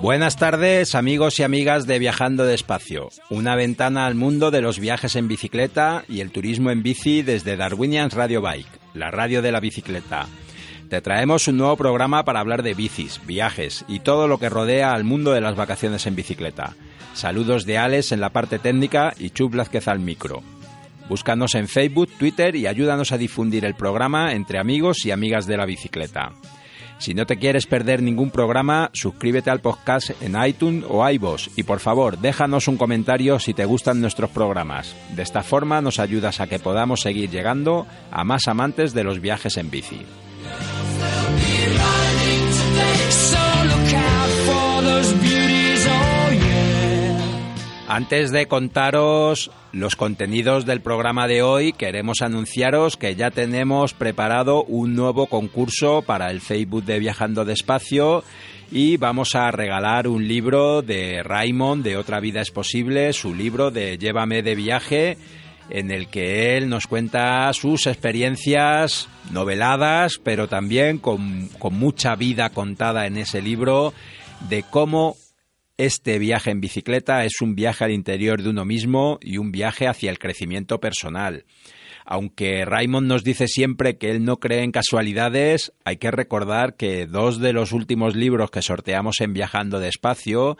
Buenas tardes amigos y amigas de Viajando Despacio, una ventana al mundo de los viajes en bicicleta y el turismo en bici desde Darwinians Radio Bike, la radio de la bicicleta. Te traemos un nuevo programa para hablar de bicis, viajes y todo lo que rodea al mundo de las vacaciones en bicicleta. Saludos de Alex en la parte técnica y Chup Blázquez al micro. Búscanos en Facebook, Twitter y ayúdanos a difundir el programa entre amigos y amigas de la bicicleta. Si no te quieres perder ningún programa, suscríbete al podcast en iTunes o iVoox y por favor déjanos un comentario si te gustan nuestros programas. De esta forma nos ayudas a que podamos seguir llegando a más amantes de los viajes en bici. Antes de contaros los contenidos del programa de hoy, queremos anunciaros que ya tenemos preparado un nuevo concurso para el Facebook de Viajando Despacio y vamos a regalar un libro de Raymond de Otra Vida es Posible, su libro de Llévame de viaje, en el que él nos cuenta sus experiencias noveladas, pero también con, con mucha vida contada en ese libro de cómo este viaje en bicicleta es un viaje al interior de uno mismo y un viaje hacia el crecimiento personal. Aunque Raymond nos dice siempre que él no cree en casualidades, hay que recordar que dos de los últimos libros que sorteamos en Viajando Despacio,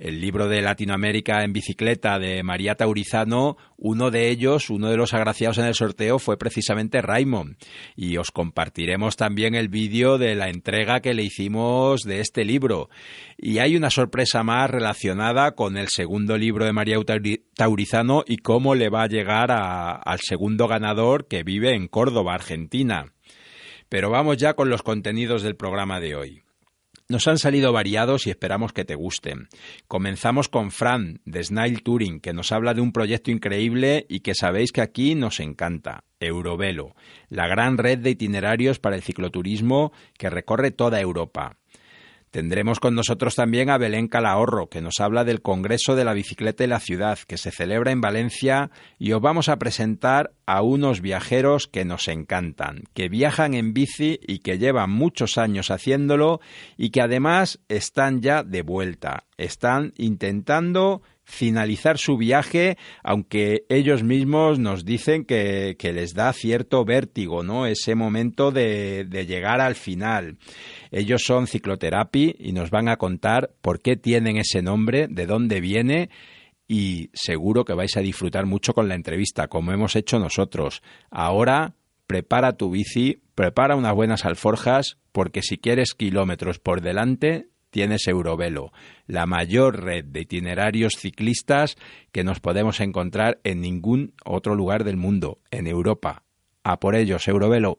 el libro de Latinoamérica en bicicleta de María Taurizano, uno de ellos, uno de los agraciados en el sorteo fue precisamente Raymond. Y os compartiremos también el vídeo de la entrega que le hicimos de este libro. Y hay una sorpresa más relacionada con el segundo libro de María Tauri- Taurizano y cómo le va a llegar al segundo ganador que vive en Córdoba, Argentina. Pero vamos ya con los contenidos del programa de hoy. Nos han salido variados y esperamos que te gusten. Comenzamos con Fran, de Snail Touring, que nos habla de un proyecto increíble y que sabéis que aquí nos encanta, Eurovelo, la gran red de itinerarios para el cicloturismo que recorre toda Europa. Tendremos con nosotros también a Belén Calahorro, que nos habla del Congreso de la Bicicleta y la Ciudad, que se celebra en Valencia, y os vamos a presentar a unos viajeros que nos encantan, que viajan en bici y que llevan muchos años haciéndolo y que además están ya de vuelta, están intentando finalizar su viaje, aunque ellos mismos nos dicen que, que les da cierto vértigo, ¿no? Ese momento de, de llegar al final. Ellos son Ciclotherapy y nos van a contar por qué tienen ese nombre, de dónde viene y seguro que vais a disfrutar mucho con la entrevista, como hemos hecho nosotros. Ahora prepara tu bici, prepara unas buenas alforjas, porque si quieres kilómetros por delante, tienes Eurovelo, la mayor red de itinerarios ciclistas que nos podemos encontrar en ningún otro lugar del mundo, en Europa. A por ellos, Eurovelo.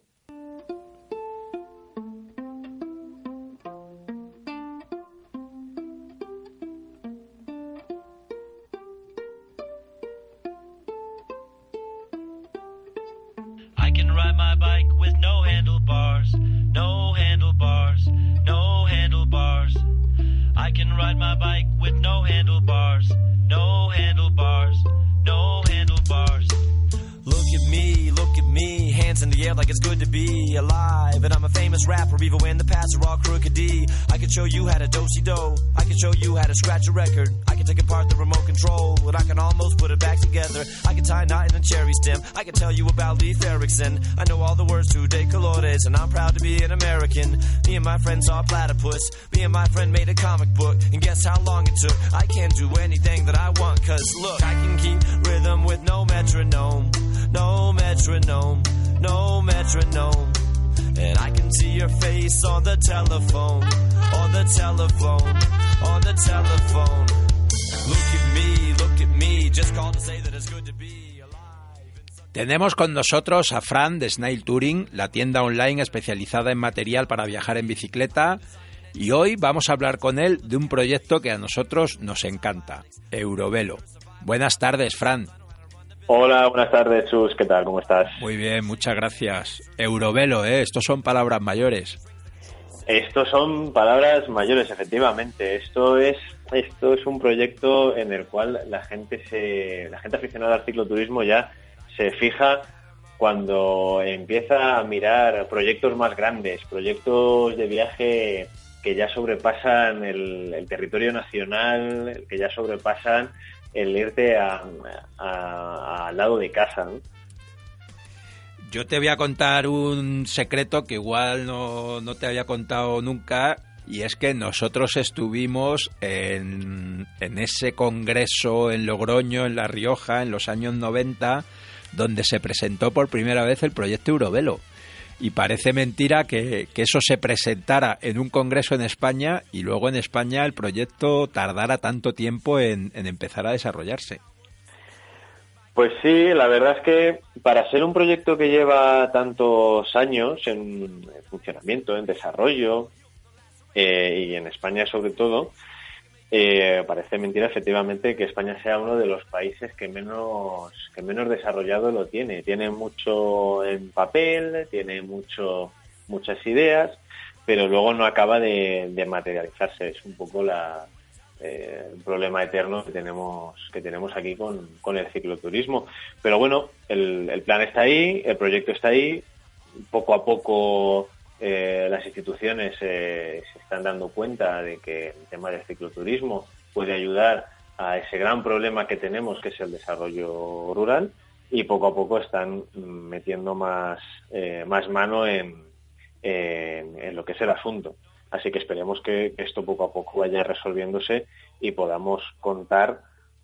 Show you how to dosey do. I can show you how to scratch a record. I can take apart the remote control, and I can almost put it back together. I can tie a knot in a cherry stem. I can tell you about Leif Erikson. I know all the words to De Colores, and I'm proud to be an American. Me and my friend saw platypus. Me and my friend made a comic book, and guess how long it took? I can't do anything that I want, cause look, I can keep rhythm with no metronome. No metronome, no metronome. Tenemos con nosotros a Fran de Snail Touring, la tienda online especializada en material para viajar en bicicleta. Y hoy vamos a hablar con él de un proyecto que a nosotros nos encanta, Eurovelo. Buenas tardes, Fran. Hola, buenas tardes, Chus. ¿Qué tal? ¿Cómo estás? Muy bien, muchas gracias. Eurovelo, ¿eh? Estos son palabras mayores. Estos son palabras mayores, efectivamente. Esto es esto es un proyecto en el cual la gente se la gente aficionada al cicloturismo ya se fija cuando empieza a mirar proyectos más grandes, proyectos de viaje que ya sobrepasan el, el territorio nacional, que ya sobrepasan el irte a- a- al lado de casa. ¿no? Yo te voy a contar un secreto que igual no, no te había contado nunca y es que nosotros estuvimos en, en ese congreso en Logroño, en La Rioja, en los años 90, donde se presentó por primera vez el proyecto Eurovelo. Y parece mentira que, eso se presentara en un congreso en España y luego en España el proyecto tardara tanto tiempo en, empezar a desarrollarse. Pues sí, la verdad es que para ser un proyecto que lleva tantos años en, en funcionamiento, en desarrollo, eh, y en España sobre todo, eh, parece mentira efectivamente que España sea uno de los países que menos, que menos desarrollado lo tiene. Tiene mucho en papel, tiene mucho, muchas ideas, pero luego no acaba de, materializarse. Es un poco la, eh, el problema eterno que tenemos que tenemos aquí con, con el cicloturismo. Pero bueno, el plan está ahí, el proyecto está ahí, poco a poco eh, las instituciones eh, se están dando cuenta de que el tema del cicloturismo puede ayudar a ese gran problema que tenemos, que es el desarrollo rural, y poco a poco están mm, metiendo más, eh, más mano en, en- lo que es el asunto. Así que esperemos que, que esto poco a poco vaya resolviéndose y podamos contar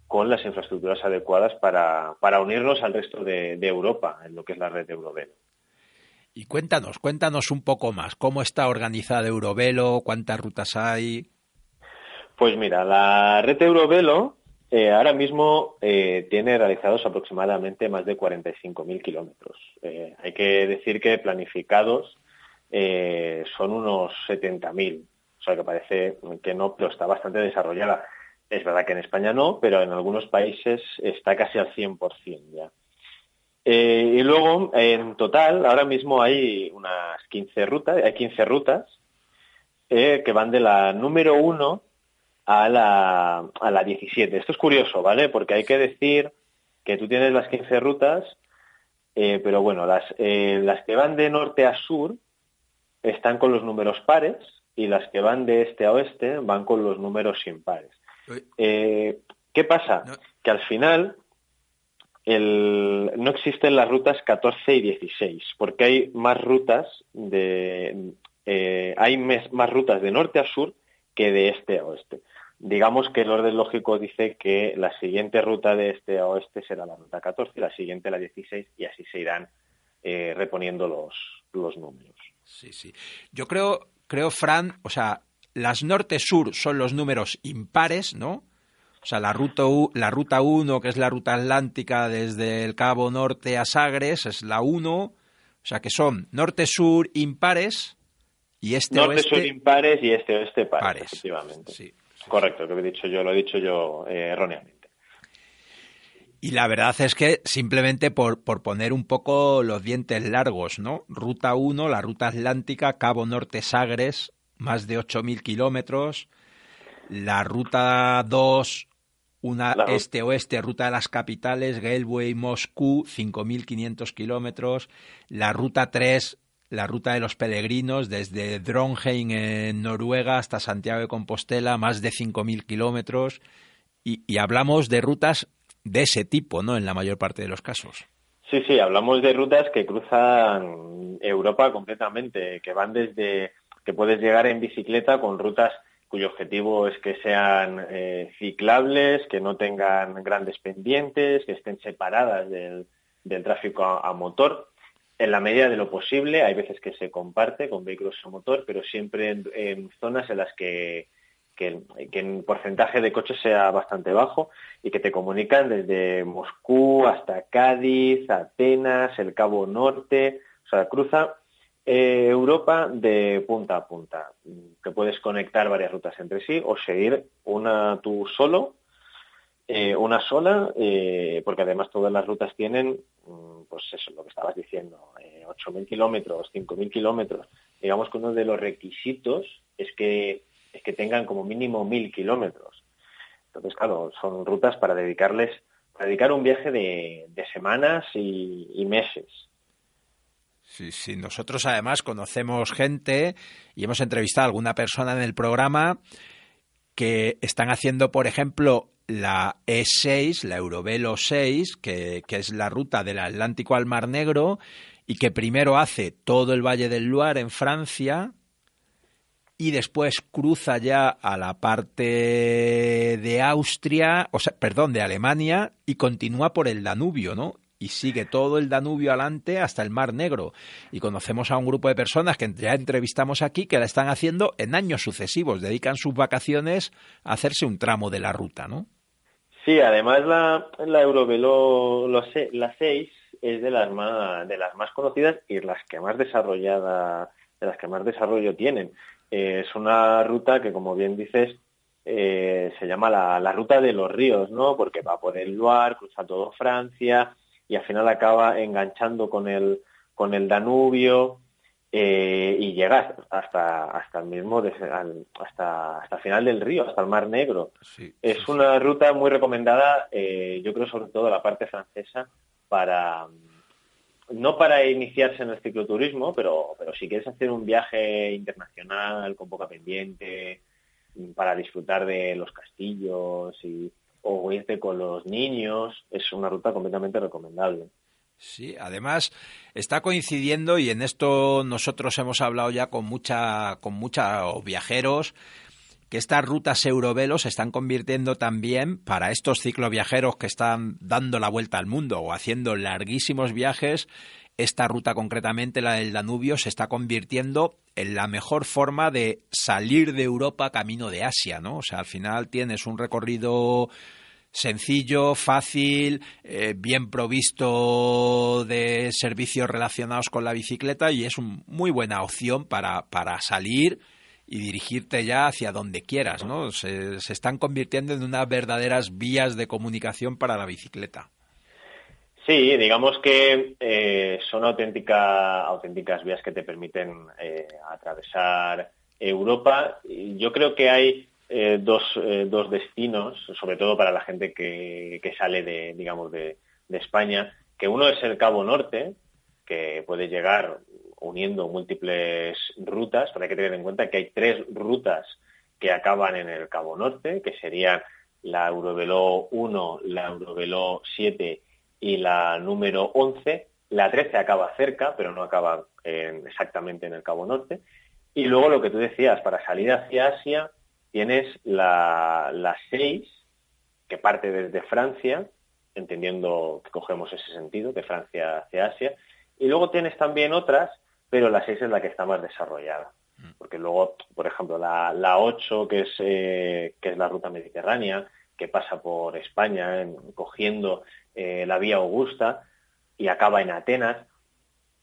con las infraestructuras adecuadas para, para unirnos al resto de, de Europa en lo que es la red de Eurovelo. Y cuéntanos, cuéntanos un poco más, ¿cómo está organizada Eurovelo? ¿Cuántas rutas hay? Pues mira, la red Eurovelo eh, ahora mismo eh, tiene realizados aproximadamente más de 45.000 kilómetros. Eh, hay que decir que planificados son unos 70.000, o sea que parece que no, pero está bastante desarrollada. Es verdad que en España no, pero en algunos países está casi al 100% ya. Eh, y luego, en total, ahora mismo hay unas 15 rutas, hay 15 rutas eh, que van de la número 1 a la, a la 17. Esto es curioso, ¿vale? Porque hay que decir que tú tienes las 15 rutas, eh, pero bueno, las, eh, las que van de norte a sur están con los números pares y las que van de este a oeste van con los números impares. Eh, ¿Qué pasa? No. Que al final no existen las rutas 14 y 16, porque hay más rutas de eh, hay más rutas de norte a sur que de este a oeste. Digamos que el orden lógico dice que la siguiente ruta de este a oeste será la ruta 14, la siguiente la 16 y así se irán eh, reponiendo los, los números. Sí, sí. Yo creo, creo, Fran, o sea, las norte-sur son los números impares, ¿no? O sea, la ruta, U- la ruta 1, que es la ruta atlántica desde el Cabo Norte a Sagres, es la 1. O sea, que son norte-sur impares y este Norte, oeste sur impares y este oeste pares, pares. efectivamente. Sí. Correcto, lo que he dicho yo, lo he dicho yo eh, erróneamente. Y la verdad es que simplemente por, por poner un poco los dientes largos, ¿no? Ruta 1, la ruta atlántica, Cabo Norte Sagres, más de 8.000 kilómetros. La ruta 2, una este-oeste, ruta de las capitales, Gateway, Moscú, 5.500 kilómetros. La ruta 3, la ruta de los peregrinos, desde Dronheim en Noruega hasta Santiago de Compostela, más de 5.000 kilómetros. Y, y hablamos de rutas de ese tipo, ¿no? En la mayor parte de los casos. Sí, sí, hablamos de rutas que cruzan Europa completamente, que van desde que puedes llegar en bicicleta con rutas cuyo objetivo es que sean eh, ciclables, que no tengan grandes pendientes, que estén separadas del, tráfico a, motor. En la medida de lo posible, hay veces que se comparte con vehículos a motor, pero siempre en zonas en las que que, el porcentaje de coches sea bastante bajo y que te comunican desde Moscú hasta Cádiz, Atenas, el Cabo Norte, o sea, cruza eh, Europa de punta a punta, que puedes conectar varias rutas entre sí o seguir una tú solo, eh, una sola, eh, porque además todas las rutas tienen, mm, pues eso, lo que estabas diciendo, 8.000 kilómetros, 5.000 kilómetros. Digamos que uno de los requisitos es que es que tengan como mínimo mil kilómetros. Entonces, claro, son rutas para dedicarles, para dedicar un viaje de, semanas y, meses. Sí, sí, nosotros además conocemos gente y hemos entrevistado a alguna persona en el programa que están haciendo, por ejemplo, la E6, la Eurovelo 6, que, que, es la ruta del Atlántico al Mar Negro, y que primero hace todo el Valle del Loire en Francia, y después cruza ya a la parte de Austria, o sea, perdón, de Alemania y continúa por el Danubio, ¿no? Y sigue todo el Danubio adelante hasta el Mar Negro. Y conocemos a un grupo de personas que ya entrevistamos aquí que la están haciendo en años sucesivos, dedican sus vacaciones a hacerse un tramo de la ruta, ¿no? Sí, además la, la Eurovelo la 6 es de las más de las más conocidas y las que más desarrollada de las que más desarrollo tienen. Eh, es una ruta que, como bien dices, eh, se llama la, ruta de los ríos, ¿no? Porque va por el Loire, cruza todo Francia y al final acaba enganchando con el, con el Danubio eh, y llega hasta, hasta el mismo, hasta, hasta el final del río, hasta el Mar Negro. es una ruta muy recomendada, yo creo sobre todo la parte francesa, para, no para iniciarse en el cicloturismo, pero, pero si quieres hacer un viaje internacional con poca pendiente, para disfrutar de los castillos y, o con los niños, es una ruta completamente recomendable. Sí, además está coincidiendo y en esto nosotros hemos hablado ya con mucha con muchos viajeros que estas rutas eurovelos se están convirtiendo también para estos cicloviajeros que están dando la vuelta al mundo o haciendo larguísimos viajes. Esta ruta concretamente, la del Danubio, se está convirtiendo en la mejor forma de salir de Europa camino de Asia, ¿no? O sea, al final tienes un recorrido sencillo, fácil, eh, bien provisto de servicios relacionados con la bicicleta y es una muy buena opción para, para salir y dirigirte ya hacia donde quieras, ¿no? Se, están convirtiendo en unas verdaderas vías de comunicación para la bicicleta. Sí, digamos que eh, son auténtica, auténticas vías que te permiten eh, atravesar Europa. Yo creo que hay eh, dos, dos, destinos, sobre todo para la gente que, que sale de, digamos, de, de, España, que uno es el Cabo Norte, que puede llegar uniendo múltiples rutas, pero hay que tener en cuenta que hay tres rutas que acaban en el Cabo Norte, que serían la Eurovelo 1, la Eurovelo 7 y la número 11. La 13 acaba cerca, pero no acaba exactamente en el Cabo Norte. Y luego lo que tú decías, para salir hacia Asia, tienes la, la 6, que parte desde Francia, entendiendo que cogemos ese sentido, de Francia hacia Asia. Y luego tienes también otras pero la 6 es la que está más desarrollada. Mm. Porque luego, por ejemplo, la, la 8, que es, eh, que es la ruta mediterránea, que pasa por España, cogiendo eh, la vía Augusta y acaba en Atenas,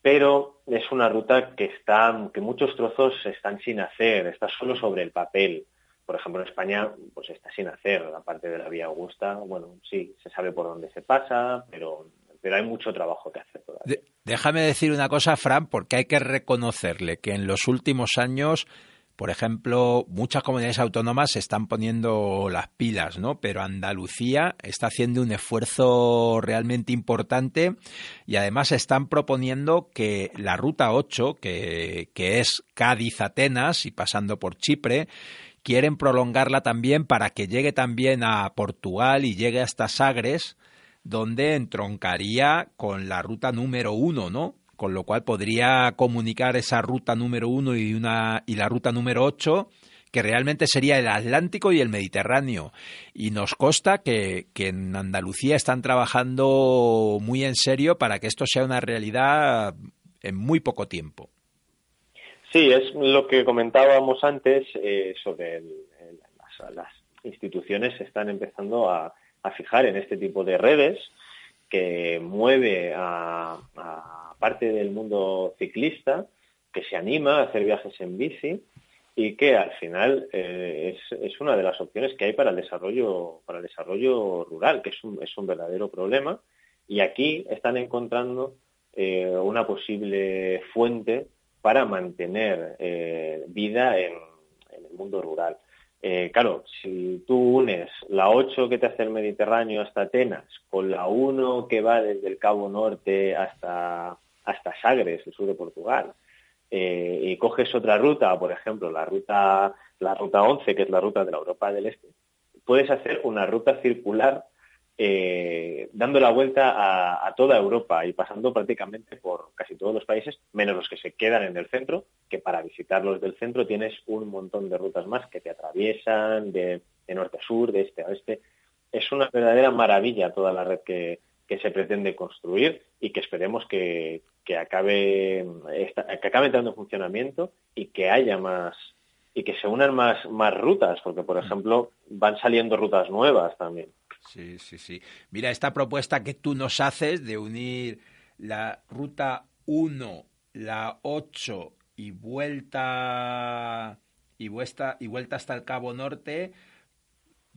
pero es una ruta que está, que muchos trozos están sin hacer, está solo sobre el papel. Por ejemplo, en España, pues está sin hacer la parte de la vía Augusta. Bueno, sí, se sabe por dónde se pasa, pero pero hay mucho trabajo que hacer todavía. déjame decir una cosa, Fran, porque hay que reconocerle que en los últimos años por ejemplo, muchas comunidades autónomas se están poniendo las pilas, ¿no? Pero Andalucía está haciendo un esfuerzo realmente importante y además están proponiendo que la ruta 8, que, que es Cádiz-Atenas y pasando por Chipre, quieren prolongarla también para que llegue también a Portugal y llegue hasta Sagres, donde entroncaría con la ruta número uno, ¿no? Con lo cual podría comunicar esa ruta número uno y, una, y la ruta número ocho, que realmente sería el Atlántico y el Mediterráneo. Y nos consta que, que, en Andalucía están trabajando muy en serio para que esto sea una realidad en muy poco tiempo. Sí, es lo que comentábamos antes eh, sobre las, instituciones están empezando a, a, fijar en este tipo de redes que mueve a parte del mundo ciclista que se anima a hacer viajes en bici y que al final eh, es, es, una de las opciones que hay para el desarrollo para el desarrollo rural que es un, es un verdadero problema y aquí están encontrando eh, una posible fuente para mantener eh, vida en, en, el mundo rural. Claro, si tú unes la 8 que te hace el Mediterráneo hasta Atenas con la 1 que va desde el Cabo Norte hasta hasta Sagres, el sur de Portugal, eh, y coges otra ruta, por ejemplo, la ruta, la ruta 11, que es la ruta de la Europa del Este, puedes hacer una ruta circular eh, dando la vuelta a, toda Europa y pasando prácticamente por casi todos los países, menos los que se quedan en el centro, que para visitarlos del centro tienes un montón de rutas más que te atraviesan de, de norte a sur, de este a oeste. Es una verdadera maravilla toda la red que, que se pretende construir y que esperemos que, que acabe que acabe entrando en funcionamiento y que haya más y que se unan más más rutas porque por mm. ejemplo van saliendo rutas nuevas también sí sí sí mira esta propuesta que tú nos haces de unir la ruta 1 la 8 y vuelta y vuelta y vuelta hasta el Cabo Norte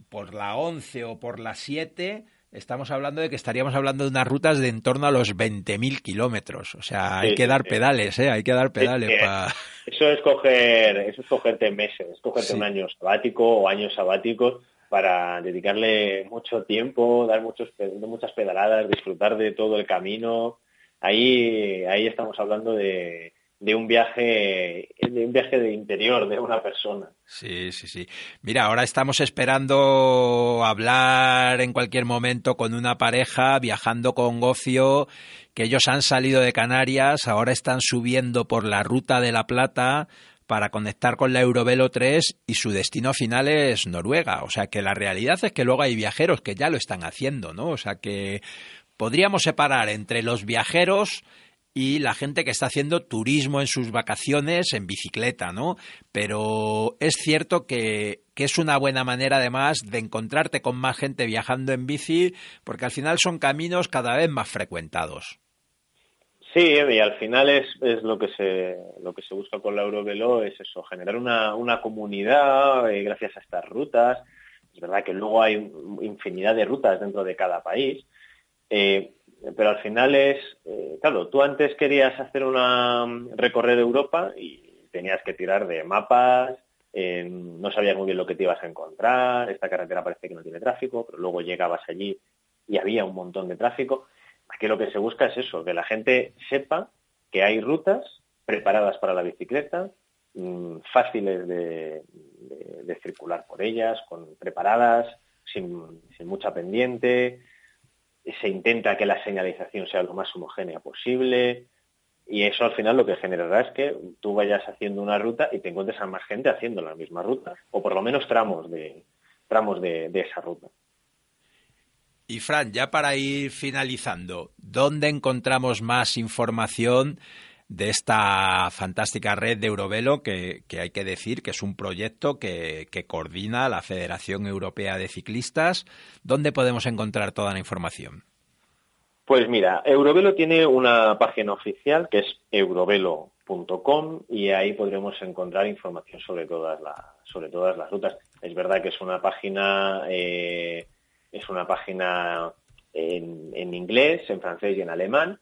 por la 11 o por la 7 estamos hablando de que estaríamos hablando de unas rutas de en torno a los 20.000 kilómetros. O sea, hay sí, que dar sí. pedales, ¿eh? Hay que dar pedales sí, para... Eso es coger, eso es cogerte meses, es cogerte un año sabático o años sabáticos para dedicarle mucho tiempo, dar muchos, muchas pedaladas, disfrutar de todo el camino. Ahí, ahí estamos hablando de, de un viaje de un viaje de interior de una persona. Sí, sí, sí. Mira, ahora estamos esperando hablar en cualquier momento con una pareja viajando con Gocio, que ellos han salido de Canarias, ahora están subiendo por la ruta de la Plata para conectar con la Eurovelo 3 y su destino final es Noruega. O sea que la realidad es que luego hay viajeros que ya lo están haciendo, ¿no? O sea que podríamos separar entre los viajeros y la gente que está haciendo turismo en sus vacaciones en bicicleta, ¿no? Pero es cierto que, que, es una buena manera además de encontrarte con más gente viajando en bici, porque al final son caminos cada vez más frecuentados. Sí, y al final es, es lo que se lo que se busca con la Eurovelo es eso, generar una, una comunidad eh, gracias a estas rutas. Es verdad que luego hay infinidad de rutas dentro de cada país. Eh, pero al final es, eh, claro, tú antes querías hacer una mm, recorrer Europa y tenías que tirar de mapas, eh, no sabías muy bien lo que te ibas a encontrar, esta carretera parece que no tiene tráfico, pero luego llegabas allí y había un montón de tráfico. Aquí lo que se busca es eso, que la gente sepa que hay rutas preparadas para la bicicleta, mmm, fáciles de, circular por ellas, con, preparadas, sin mucha pendiente, se intenta que la señalización sea lo más homogénea posible y eso al final lo que generará es que tú vayas haciendo una ruta y te encuentres a más gente haciendo la misma ruta o por lo menos tramos de tramos de, de esa ruta. Y Fran, ya para ir finalizando, ¿dónde encontramos más información de esta fantástica red de Eurovelo que, que, hay que decir que es un proyecto que, que, coordina la Federación Europea de Ciclistas. ¿Dónde podemos encontrar toda la información? Pues mira, Eurovelo tiene una página oficial que es eurovelo.com y ahí podremos encontrar información sobre todas, la, sobre todas las rutas. Es verdad que es una página, eh, es una página en, en inglés, en francés y en alemán,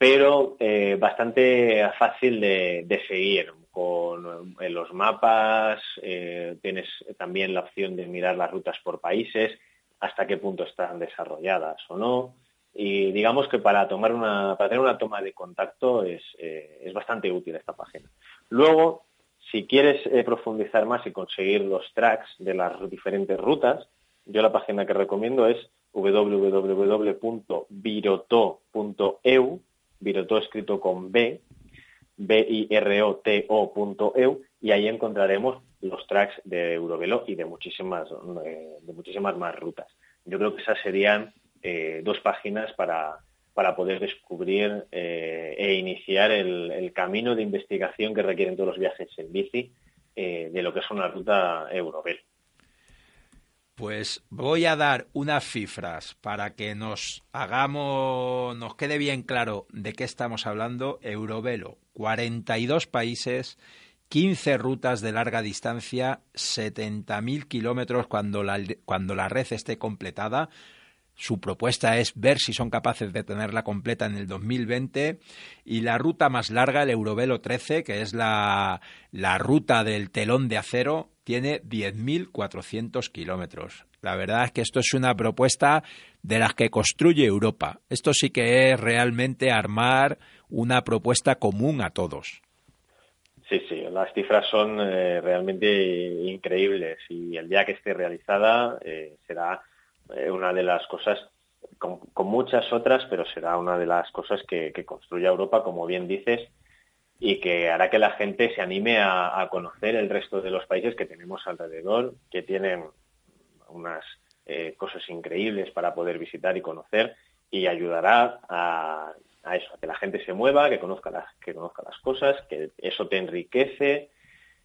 pero eh, bastante fácil de, de, seguir, con los mapas, eh, tienes también la opción de mirar las rutas por países, hasta qué punto están desarrolladas o no. Y digamos que para tomar una, para tener una toma de contacto es, eh, es bastante útil esta página. Luego, si quieres profundizar más y conseguir los tracks de las diferentes rutas, yo la página que recomiendo es www.viroto.eu, Viroto escrito con B, B-I-R-O-T-O.eu, y ahí encontraremos los tracks de Eurovelo y de muchísimas, eh, de muchísimas más rutas. Yo creo que esas serían eh, dos páginas para, para poder descubrir eh, e iniciar el, camino de investigación que requieren todos los viajes en bici de lo que es una ruta Eurovel. Pues voy a dar unas cifras para que nos hagamos, nos quede bien claro de qué estamos hablando. Eurovelo, 42 países, 15 rutas de larga distancia, 70.000 kilómetros cuando la, cuando la red esté completada. Su propuesta es ver si son capaces de tenerla completa en el 2020 y la ruta más larga, el Eurovelo 13, que es la, la ruta del telón de acero, tiene 10.400 kilómetros. La verdad es que esto es una propuesta de las que construye Europa. Esto sí que es realmente armar una propuesta común a todos. Sí, sí, las cifras son eh, realmente increíbles y el día que esté realizada eh, será eh, una de las cosas, con, muchas otras, pero será una de las cosas que, construye Europa, como bien dices, y que hará que la gente se anime a, conocer el resto de los países que tenemos alrededor, que tienen unas eh, cosas increíbles para poder visitar y conocer y ayudará a, eso, a que la gente se mueva, que conozca las, que conozca las cosas, que eso te enriquece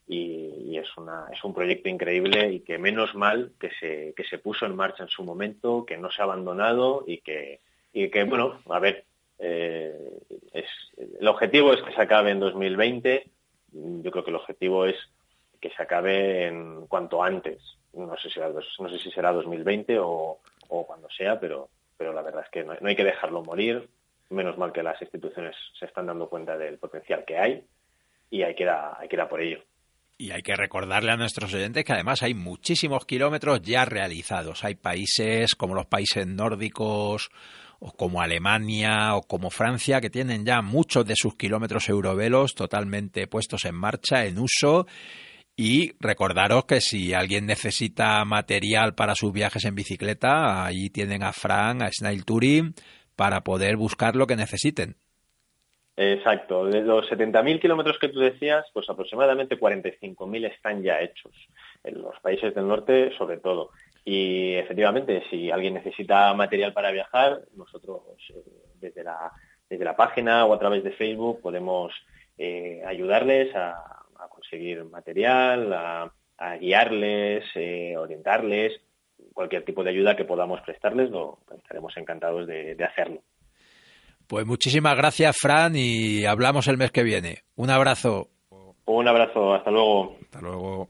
y, es, una, es un proyecto increíble y que menos mal que se, que se puso en marcha en su momento, que no se ha abandonado y que, y que bueno, a ver, eh, es, el objetivo es que se acabe en 2020. Yo creo que el objetivo es que se acabe en cuanto antes. No sé si será, no sé si será 2020 o, cuando sea, pero, pero la verdad es que no, hay que dejarlo morir. Menos mal que las instituciones se están dando cuenta del potencial que hay y hay que hay que ir a por ello. Y hay que recordarle a nuestros oyentes que además hay muchísimos kilómetros ya realizados. Hay países como los países nórdicos o como Alemania o como Francia, que tienen ya muchos de sus kilómetros eurovelos totalmente puestos en marcha, en uso. Y recordaros que si alguien necesita material para sus viajes en bicicleta, ahí tienen a Fran, a Snail Touring, para poder buscar lo que necesiten. Exacto. De los 70.000 kilómetros que tú decías, pues aproximadamente 45.000 están ya hechos. En los países del norte, sobre todo. Y efectivamente, si alguien necesita material para viajar, nosotros eh, desde, la, desde la página o a través de Facebook podemos eh, ayudarles a, conseguir material, a, guiarles, eh, orientarles, cualquier tipo de ayuda que podamos prestarles, lo, estaremos encantados de, de hacerlo. Pues muchísimas gracias, Fran, y hablamos el mes que viene. Un abrazo. Un abrazo, hasta luego. Hasta luego.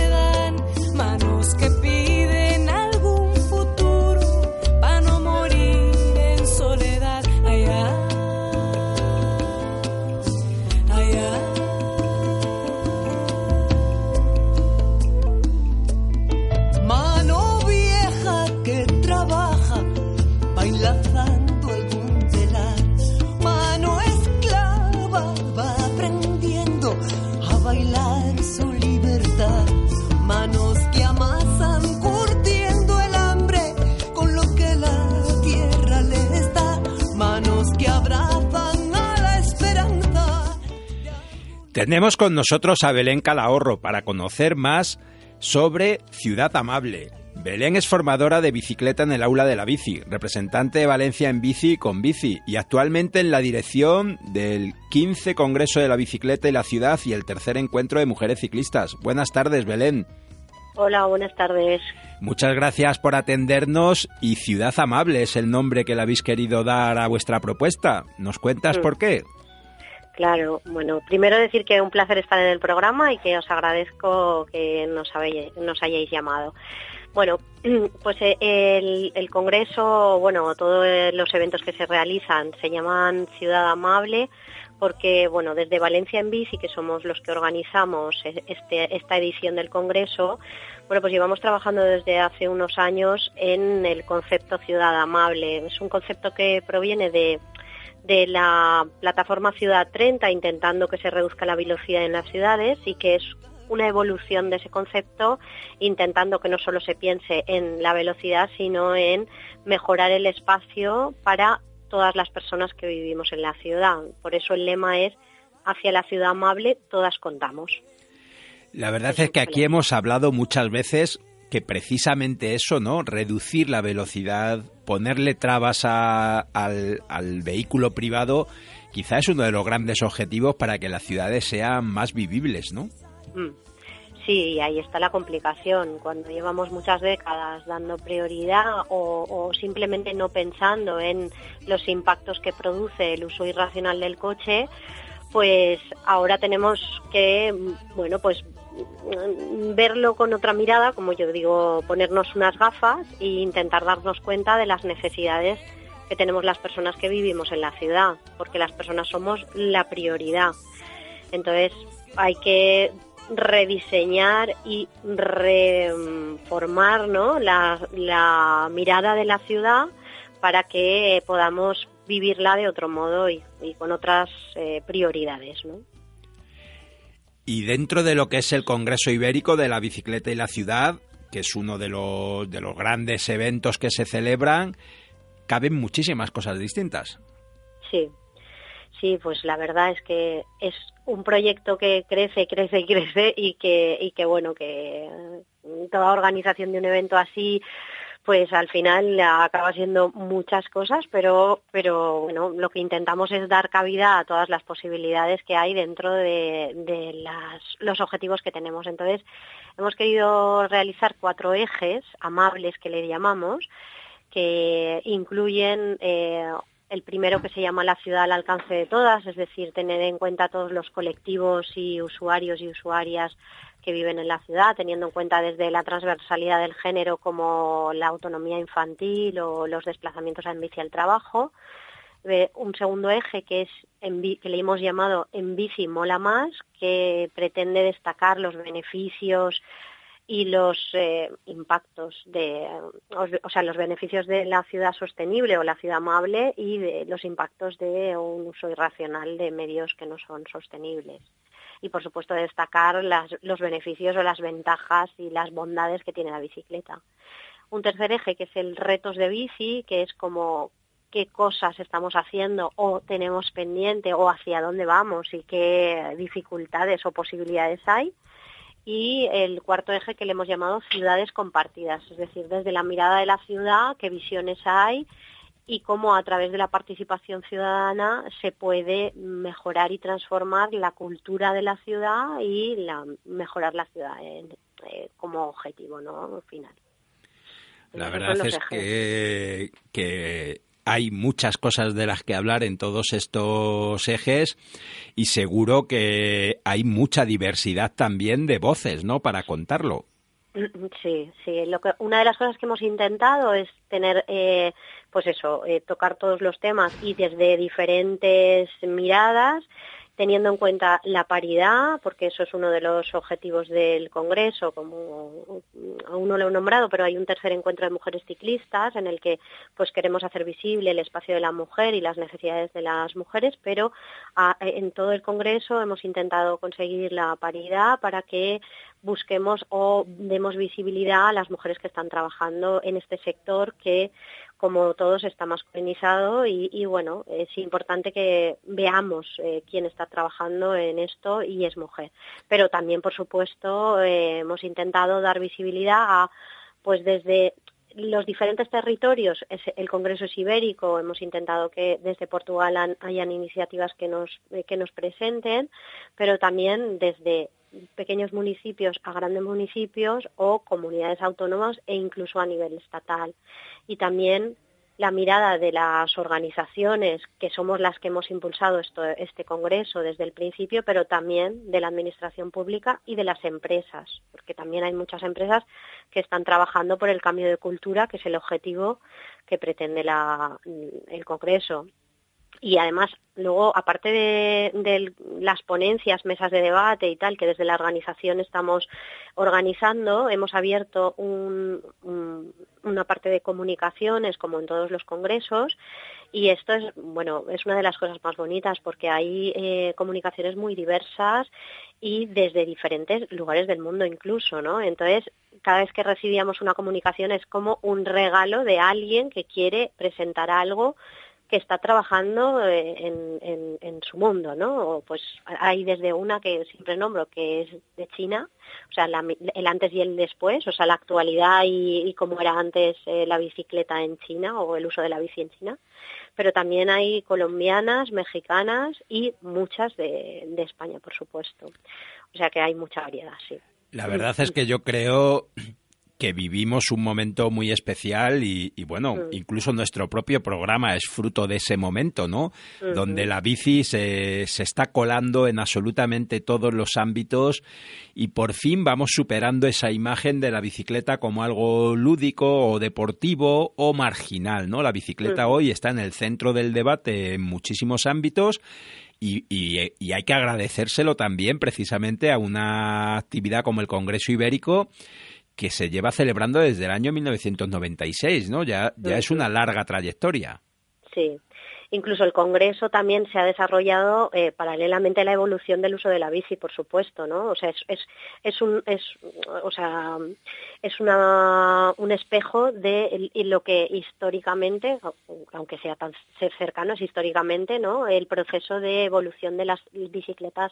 Tenemos con nosotros a Belén Calahorro para conocer más sobre Ciudad Amable. Belén es formadora de bicicleta en el aula de la bici, representante de Valencia en bici con bici y actualmente en la dirección del 15 Congreso de la Bicicleta y la Ciudad y el tercer encuentro de mujeres ciclistas. Buenas tardes, Belén. Hola, buenas tardes. Muchas gracias por atendernos y Ciudad Amable es el nombre que le habéis querido dar a vuestra propuesta. ¿Nos cuentas Mm. por qué? Claro, bueno, primero decir que un placer estar en el programa y que os agradezco que nos, habéis- hayáis llamado. Bueno, pues eh, el, el Congreso, bueno, todos eh, los eventos que se realizan se llaman Ciudad Amable porque, bueno, desde Valencia en Bici, que somos los que organizamos e- este- esta edición del Congreso, bueno, pues llevamos trabajando desde hace unos años en el concepto Ciudad Amable. Es un concepto que proviene de de la plataforma Ciudad 30 intentando que se reduzca la velocidad en las ciudades y que es una evolución de ese concepto intentando que no solo se piense en la velocidad sino en mejorar el espacio para todas las personas que vivimos en la ciudad. Por eso el lema es hacia la ciudad amable todas contamos. La verdad es que aquí hemos hablado muchas veces que precisamente eso, ¿no? Reducir la velocidad, ponerle trabas a- al, al vehículo privado, quizá es uno de los grandes objetivos para que las ciudades sean más vivibles, ¿no? Mm. Sí, ahí está la complicación. Cuando llevamos muchas décadas dando prioridad o, o simplemente no pensando en los impactos que produce el uso irracional del coche, pues ahora tenemos que, bueno, pues verlo con otra mirada, como yo digo, ponernos unas gafas e intentar darnos cuenta de las necesidades que tenemos las personas que vivimos en la ciudad, porque las personas somos la prioridad. Entonces hay que rediseñar y reformar ¿no? la, mirada de la ciudad para que podamos vivirla de otro modo y, y con otras eh, prioridades. ¿no? Y dentro de lo que es el Congreso Ibérico de la Bicicleta y la Ciudad, que es uno de los, de los grandes eventos que se celebran, caben muchísimas cosas distintas. Sí, sí, pues la verdad es que es un proyecto que crece, crece y crece y que, y que bueno, que toda organización de un evento así pues al final acaba siendo muchas cosas, pero, pero bueno, lo que intentamos es dar cabida a todas las posibilidades que hay dentro de, los objetivos que tenemos. Entonces, hemos querido realizar cuatro ejes amables que le llamamos, que incluyen eh, el primero que se llama la ciudad al alcance de todas, es decir, tener en cuenta todos los colectivos y usuarios y usuarias que viven en la ciudad, teniendo en cuenta desde la transversalidad del género como la autonomía infantil o los desplazamientos en bici al trabajo. Eh, un segundo eje que le hemos llamado en bici mola más, que pretende destacar los beneficios y los eh, impactos de, o sea, los beneficios de la ciudad sostenible o la ciudad amable y de los impactos de un uso irracional de medios que no son sostenibles y por supuesto destacar los beneficios o las ventajas y las bondades que tiene la bicicleta. Un tercer eje que es el retos de bici, que es como qué cosas estamos haciendo o tenemos pendiente o hacia dónde vamos y qué dificultades o posibilidades hay. Y el cuarto eje que le hemos llamado ciudades compartidas, es decir, desde la mirada de la ciudad, qué visiones hay y cómo a través de la participación ciudadana se puede mejorar y transformar la cultura de la ciudad y la, mejorar la ciudad en- eh, como objetivo no final. La verdad es que, que hay muchas cosas de las que hablar en todos estos ejes y seguro que hay mucha diversidad también de voces, ¿no? Para contarlo. Sí, sí. Lo que, una de las cosas que hemos intentado es tener, eh, pues eso, eh, tocar todos los temas y desde diferentes miradas, teniendo en cuenta la paridad, porque eso es uno de los objetivos del Congreso, como aún no lo he nombrado, pero hay un tercer encuentro de mujeres ciclistas en el que pues queremos hacer visible el espacio de la mujer y las necesidades de las mujeres, pero a- en todo el Congreso hemos intentado conseguir la paridad para que busquemos o demos visibilidad a las mujeres que están trabajando en este sector que como todos está masculinizado y, bueno, es importante que veamos eh, quién está trabajando en esto y es mujer. Pero también, por supuesto, eh, hemos intentado dar visibilidad a, pues desde los diferentes territorios, el Congreso es ibérico, hemos intentado que desde Portugal hayan iniciativas que nos, que nos presenten, pero también desde pequeños municipios a grandes municipios o comunidades autónomas e incluso a nivel estatal. Y también la mirada de las organizaciones, que somos las que hemos impulsado este Congreso desde el principio, pero también de la Administración Pública y de las empresas, porque también hay muchas empresas que están trabajando por el cambio de cultura, que es el objetivo que pretende el Congreso y además luego aparte de, las ponencias, mesas de debate y tal que desde la organización estamos organizando, hemos abierto una parte de comunicaciones como en todos los congresos y esto es bueno es una de las cosas más bonitas porque hay eh, comunicaciones muy diversas y desde diferentes lugares del mundo incluso, ¿no? Entonces cada vez que recibíamos una comunicación es como un regalo de alguien que quiere presentar algo que está trabajando eh, en, su mundo, ¿no? pues hay desde una que siempre nombro, que es de China, o sea, el antes y el después, o sea, la actualidad y, cómo era antes eh, la bicicleta en China o el uso de la bici en China, pero también hay colombianas, mexicanas y muchas de, de España, por supuesto. O sea que hay mucha variedad, sí. La verdad es que yo creo que vivimos un momento muy especial y, bueno, incluso nuestro propio programa es fruto de ese momento, ¿no? Donde la bici se, se, está colando en absolutamente todos los ámbitos y por fin vamos superando esa imagen de la bicicleta como algo lúdico o deportivo o marginal, ¿no? La bicicleta hoy está en el centro del debate en muchísimos ámbitos y, y, hay que agradecérselo también precisamente a una actividad como el Congreso Ibérico que se lleva celebrando desde el año 1996, ¿no? Ya, ya es una larga trayectoria. Sí. Incluso el Congreso también se ha desarrollado eh, paralelamente a la evolución del uso de la bici, por supuesto, ¿no? O sea, es, es, es un, es, o sea, es una, un espejo de lo que históricamente, aunque sea tan cercano, es históricamente, ¿no? El proceso de evolución de las bicicletas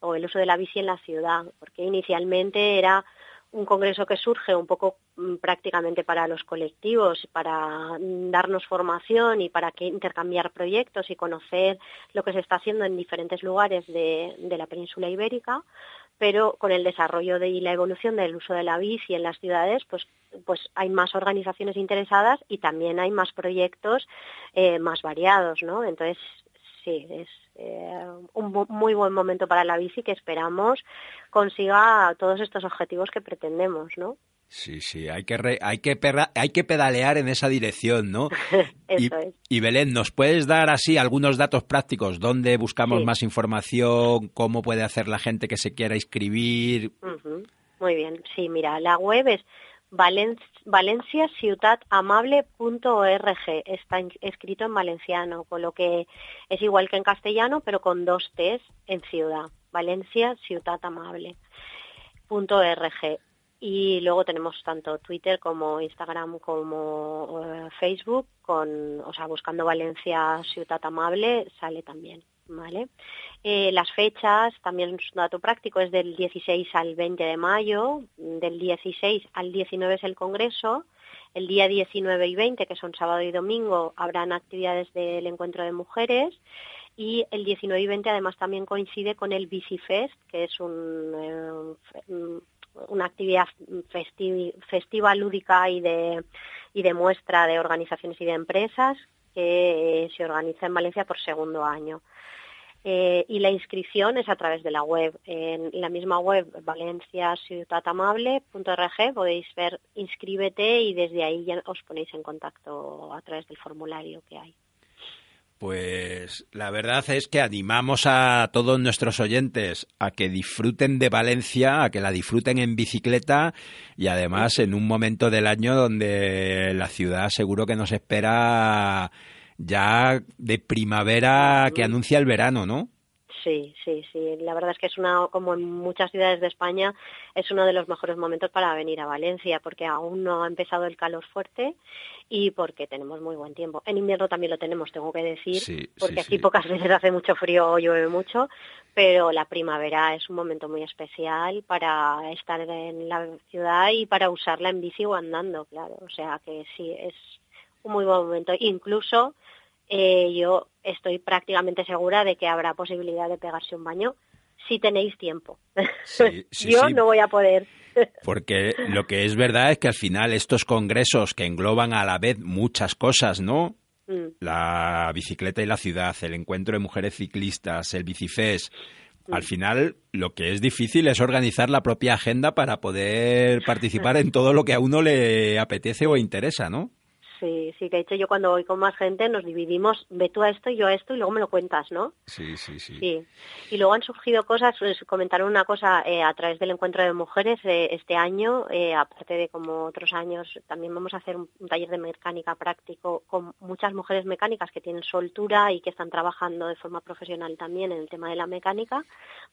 o el uso de la bici en la ciudad, porque inicialmente era un congreso que surge un poco mm, prácticamente para los colectivos, para mm, darnos formación y para que intercambiar proyectos y conocer lo que se está haciendo en diferentes lugares de, la península ibérica, pero con el desarrollo de, y la evolución del uso de la bici en las ciudades, pues, pues hay más organizaciones interesadas y también hay más proyectos eh, más variados, ¿no? Entonces, sí, es eh, un muy buen momento para la bici que esperamos consiga todos estos objetivos que pretendemos, ¿no? Sí, sí, hay que, hay, que hay que pedalear en esa dirección, ¿no? y, y, Belén, ¿nos puedes dar así algunos datos prácticos? ¿Dónde buscamos más información? ¿Cómo puede hacer la gente que se quiera inscribir? Muy bien, sí, mira, la web es valenciaciutatamable.org. Está escrito en valenciano, con lo que es igual que en castellano, pero con dos T's en ciudad. valenciaciutatamable.org. Y luego tenemos tanto Twitter como Instagram como eh, Facebook, con, o sea, buscando Valencia Ciudad Amable sale también. Eh, las fechas, también un dato práctico, es del 16 al 20 de mayo, del 16 al 19 es el Congreso, el día 19 y 20, que son sábado y domingo, habrán actividades del encuentro de mujeres y el 19 y 20 además también coincide con el Bicifest, que es eh, una actividad festiva, lúdica y de muestra de organizaciones y de empresas que se organiza en Valencia por segundo año. Eh, y la inscripción es a través de la web. En la misma web, valenciaciutatamable.org, podéis ver inscríbete y desde ahí ya os ponéis en contacto a través del formulario que hay. Pues la verdad es que animamos a todos nuestros oyentes a que disfruten de Valencia, a que la disfruten en bicicleta y además en un momento del año donde la ciudad seguro que nos espera ya de primavera que anuncia el verano, ¿no? Sí, sí, sí. La verdad es que es una, como en muchas ciudades de España, es uno de los mejores momentos para venir a Valencia, porque aún no ha empezado el calor fuerte y porque tenemos muy buen tiempo. En invierno también lo tenemos, tengo que decir, Sí, porque sí, aquí sí. pocas veces hace mucho frío o llueve mucho, pero la primavera es un momento muy especial para estar en la ciudad y para usarla en bici o andando, claro. O sea que sí, es un muy buen momento. Incluso eh, yo estoy prácticamente segura de que habrá posibilidad de pegarse un baño si tenéis tiempo. Sí, sí, yo sí. no voy a poder. Porque lo que es verdad es que al final estos congresos que engloban a la vez muchas cosas, ¿no? Mm, La bicicleta y la ciudad, el encuentro de mujeres ciclistas, el bicifes. Mm. Al final, lo que es difícil es organizar la propia agenda para poder participar en todo lo que a uno le apetece o interesa, ¿no? Sí, sí, de hecho yo cuando voy con más gente nos dividimos, ve tú a esto y yo a esto y luego me lo cuentas, ¿no? Sí, sí, sí. Sí, y luego han surgido cosas, pues, comentaron una cosa eh, a través del encuentro de mujeres eh, este año, eh, aparte de como otros años, también vamos a hacer un, un taller de mecánica práctico con muchas mujeres mecánicas que tienen soltura y que están trabajando de forma profesional también en el tema de la mecánica.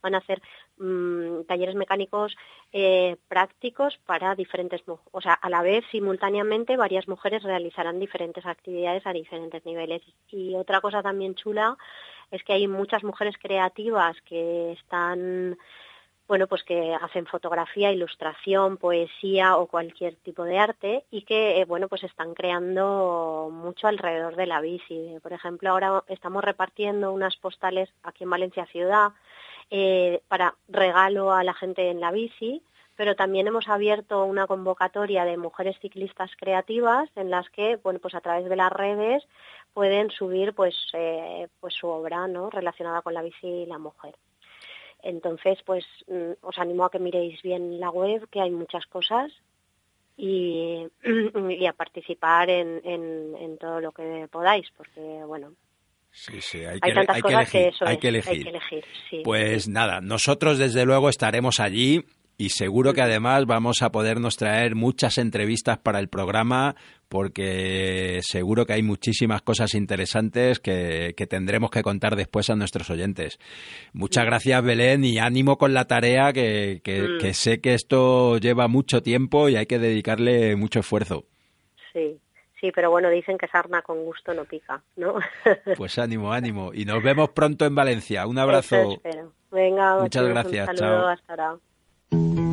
Van a hacer mm, talleres mecánicos prácticos para diferentes, o sea, a la vez simultáneamente varias mujeres realizarán diferentes actividades a diferentes niveles. Y otra cosa también chula es que hay muchas mujeres creativas que están bueno, pues que hacen fotografía, ilustración, poesía o cualquier tipo de arte y que, eh, bueno, pues están creando mucho alrededor de la bici. Por ejemplo, ahora estamos repartiendo unas postales aquí en Valencia Ciudad eh, para regalo a la gente en la bici, pero también hemos abierto una convocatoria de mujeres ciclistas creativas en las que, bueno, pues a través de las redes pueden subir pues, eh, pues su obra, ¿no? Relacionada con la bici y la mujer. Entonces, pues mm, os animo a que miréis bien la web, que hay muchas cosas, y, y a participar en, en, en todo lo que podáis, porque, bueno, Sí, sí, hay, hay que, tantas hay que cosas que, elegir. hay es, que elegir. hay que elegir, sí. Pues nada, nosotros desde luego estaremos allí y seguro que además vamos a podernos traer muchas entrevistas para el programa porque seguro que hay muchísimas cosas interesantes que, que tendremos que contar después a nuestros oyentes. Muchas gracias Belén y ánimo con la tarea que, que- Mm. que sé que esto lleva mucho tiempo y hay que dedicarle mucho esfuerzo. Sí, sí, pero bueno, dicen que sarna con gusto no pica, ¿no? Pues ánimo, ánimo y nos vemos pronto en Valencia. Un abrazo. Eso espero. Venga, Muchas gracias, Un saludo, chao. hasta ahora. Mm-hmm.